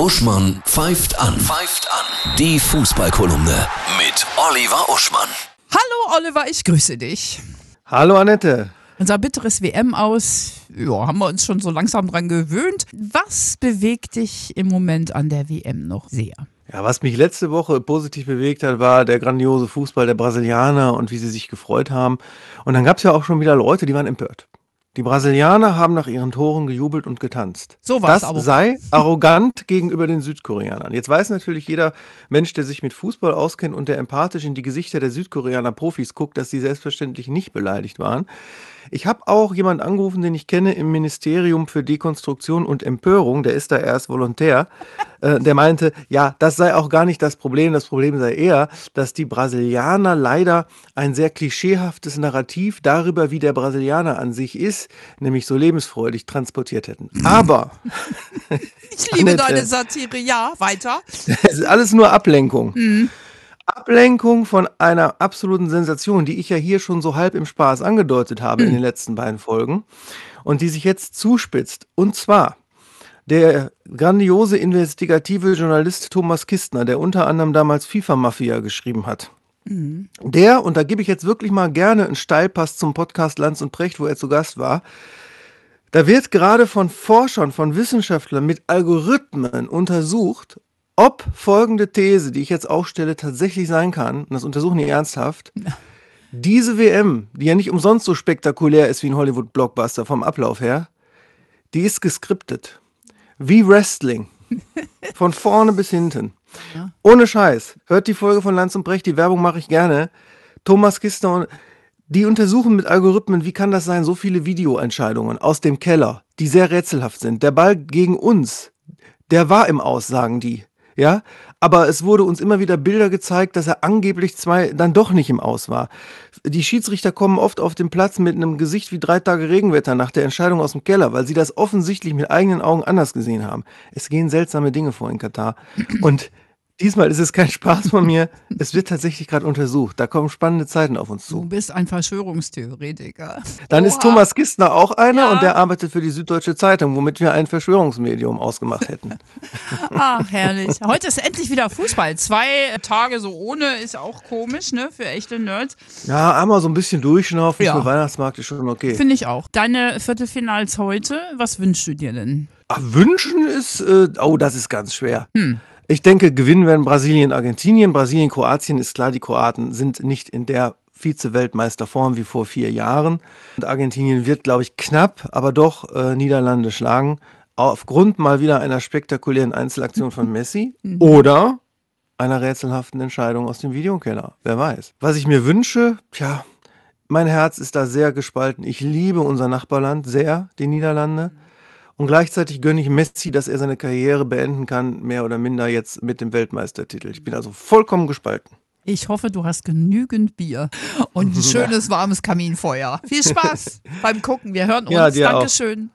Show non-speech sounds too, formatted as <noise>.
Uschmann pfeift an. Pfeift an. Die Fußballkolumne mit Oliver Uschmann. Hallo Oliver, ich grüße dich. Hallo Annette. Unser bitteres WM aus, ja, haben wir uns schon so langsam dran gewöhnt. Was bewegt dich im Moment an der WM noch sehr? Ja, was mich letzte Woche positiv bewegt hat, war der grandiose Fußball der Brasilianer und wie sie sich gefreut haben. Und dann gab es ja auch schon wieder Leute, die waren empört. Die Brasilianer haben nach ihren Toren gejubelt und getanzt. So war's das aber. sei arrogant gegenüber den Südkoreanern. Jetzt weiß natürlich jeder Mensch, der sich mit Fußball auskennt und der empathisch in die Gesichter der Südkoreaner Profis guckt, dass sie selbstverständlich nicht beleidigt waren. Ich habe auch jemanden angerufen, den ich kenne im Ministerium für Dekonstruktion und Empörung, der ist da erst volontär, <laughs> äh, der meinte, ja, das sei auch gar nicht das Problem, das Problem sei eher, dass die Brasilianer leider ein sehr klischeehaftes Narrativ darüber, wie der Brasilianer an sich ist, nämlich so lebensfreudig transportiert hätten. Aber <laughs> <laughs> Ich liebe Annette. deine Satire, ja, weiter. es ist alles nur Ablenkung. Ablenkung von einer absoluten Sensation, die ich ja hier schon so halb im Spaß angedeutet habe in den <clears throat> letzten beiden Folgen und die sich jetzt zuspitzt. Und zwar der grandiose investigative Journalist Thomas Kistner, der unter anderem damals FIFA Mafia geschrieben hat. Der, und da gebe ich jetzt wirklich mal gerne einen Steilpass zum Podcast Lanz und Precht, wo er zu Gast war, da wird gerade von Forschern, von Wissenschaftlern mit Algorithmen untersucht, ob folgende These, die ich jetzt aufstelle, tatsächlich sein kann, und das untersuchen die ernsthaft, <laughs> diese WM, die ja nicht umsonst so spektakulär ist wie ein Hollywood-Blockbuster vom Ablauf her, die ist geskriptet. Wie Wrestling. <laughs> Von vorne bis hinten. Ohne Scheiß. Hört die Folge von Lanz und Brecht, die Werbung mache ich gerne. Thomas Kistner und die untersuchen mit Algorithmen, wie kann das sein, so viele Videoentscheidungen aus dem Keller, die sehr rätselhaft sind. Der Ball gegen uns, der war im Aus, sagen die. Ja, aber es wurde uns immer wieder Bilder gezeigt, dass er angeblich zwei dann doch nicht im Aus war. Die Schiedsrichter kommen oft auf den Platz mit einem Gesicht wie drei Tage Regenwetter nach der Entscheidung aus dem Keller, weil sie das offensichtlich mit eigenen Augen anders gesehen haben. Es gehen seltsame Dinge vor in Katar. Und diesmal ist es kein Spaß von mir. Es wird tatsächlich gerade untersucht. Da kommen spannende Zeiten auf uns Du zu. bist ein Verschwörungstheoretiker. Dann ist Oha. Thomas Kistner auch einer Ja. und der arbeitet für die Süddeutsche Zeitung, womit wir ein Verschwörungsmedium ausgemacht hätten. <laughs> Ach, herrlich. Heute ist endlich wieder Fußball. Zwei Tage so ohne ist auch komisch, ne, für echte Nerds. Ja, einmal so ein bisschen durchschnaufen Ja. für Weihnachtsmarkt ist schon okay. Finde ich auch. Deine Viertelfinals heute, was wünschst du dir denn? Ach, wünschen ist, äh, oh, das ist ganz schwer. Ich denke, gewinnen werden Brasilien, Argentinien. Brasilien, Kroatien ist klar, die Kroaten sind nicht in der Vize-Weltmeisterform wie vor vier Jahren. Und Argentinien wird, glaube ich, knapp, aber doch äh, Niederlande schlagen. Aufgrund mal wieder einer spektakulären Einzelaktion von Messi <laughs> oder einer rätselhaften Entscheidung aus dem Videokeller. Wer weiß. Was ich mir wünsche, tja, mein Herz ist da sehr gespalten. Ich liebe unser Nachbarland sehr, die Niederlande. Und gleichzeitig gönne ich Messi, dass er seine Karriere beenden kann, mehr oder minder jetzt mit dem Weltmeistertitel. Ich bin also vollkommen gespalten. Ich hoffe, du hast genügend Bier und ein <laughs> schönes warmes Kaminfeuer. Viel Spaß <laughs> beim Gucken. Wir hören uns. Ja, dir auch. Dankeschön.